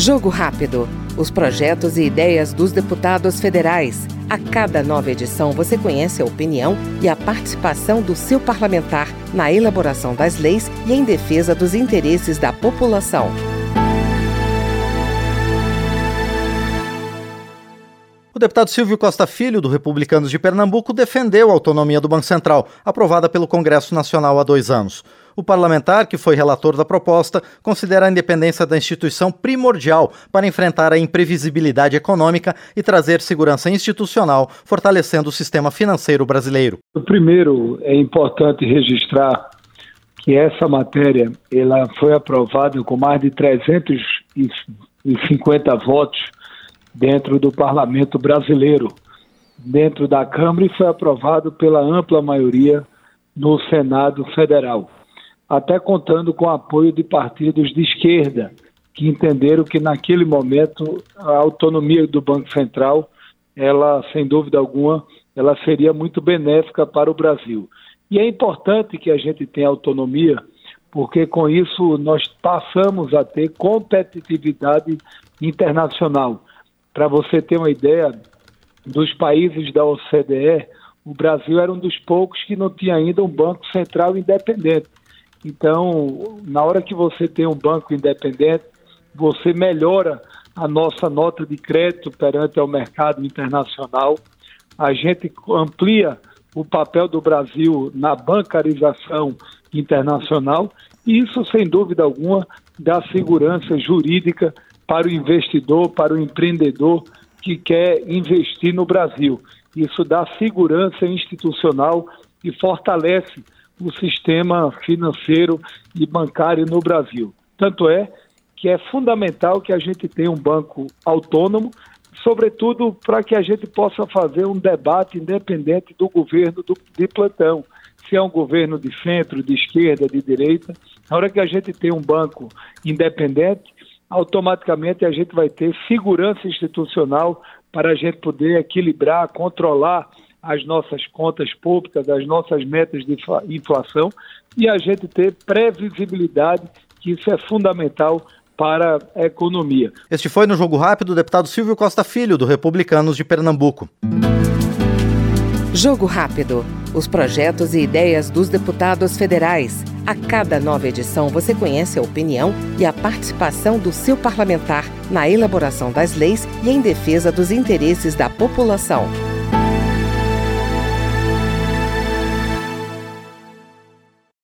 Jogo Rápido. Os projetos e ideias dos deputados federais. A cada nova edição você conhece a opinião e a participação do seu parlamentar na elaboração das leis e em defesa dos interesses da população. O deputado Silvio Costa Filho, do Republicanos de Pernambuco, defendeu a autonomia do Banco Central, aprovada pelo Congresso Nacional há dois anos. O parlamentar, que foi relator da proposta, considera a independência da instituição primordial para enfrentar a imprevisibilidade econômica e trazer segurança institucional, fortalecendo o sistema financeiro brasileiro. Primeiro, é importante registrar que essa matéria ela foi aprovada com mais de 350 votos dentro do parlamento brasileiro, dentro da Câmara, e foi aprovado pela ampla maioria no Senado Federal, até contando com o apoio de partidos de esquerda, que entenderam que naquele momento a autonomia do Banco Central, ela, sem dúvida alguma, ela seria muito benéfica para o Brasil. E é importante que a gente tenha autonomia, porque com isso nós passamos a ter competitividade internacional. Para você ter uma ideia, dos países da OCDE, o Brasil era um dos poucos que não tinha ainda um banco central independente. Então, na hora que você tem um banco independente, você melhora a nossa nota de crédito perante o mercado internacional, a gente amplia o papel do Brasil na bancarização internacional, e isso, sem dúvida alguma, dá segurança jurídica para o investidor, para o empreendedor que quer investir no Brasil. Isso dá segurança institucional e fortalece o sistema financeiro e bancário no Brasil. Tanto é que é fundamental que a gente tenha um banco autônomo, sobretudo para que a gente possa fazer um debate independente do governo do, de plantão. Se é um governo de centro, de esquerda, de direita, na hora que a gente tem um banco independente, automaticamente a gente vai ter segurança institucional para a gente poder equilibrar, controlar as nossas contas públicas, as nossas metas de inflação e a gente ter previsibilidade, que isso é fundamental para a economia. Este foi no Jogo Rápido o deputado Silvio Costa Filho, do Republicanos de Pernambuco. Jogo Rápido. Os projetos e ideias dos deputados federais. A cada nova edição você conhece a opinião e a participação do seu parlamentar na elaboração das leis e em defesa dos interesses da população.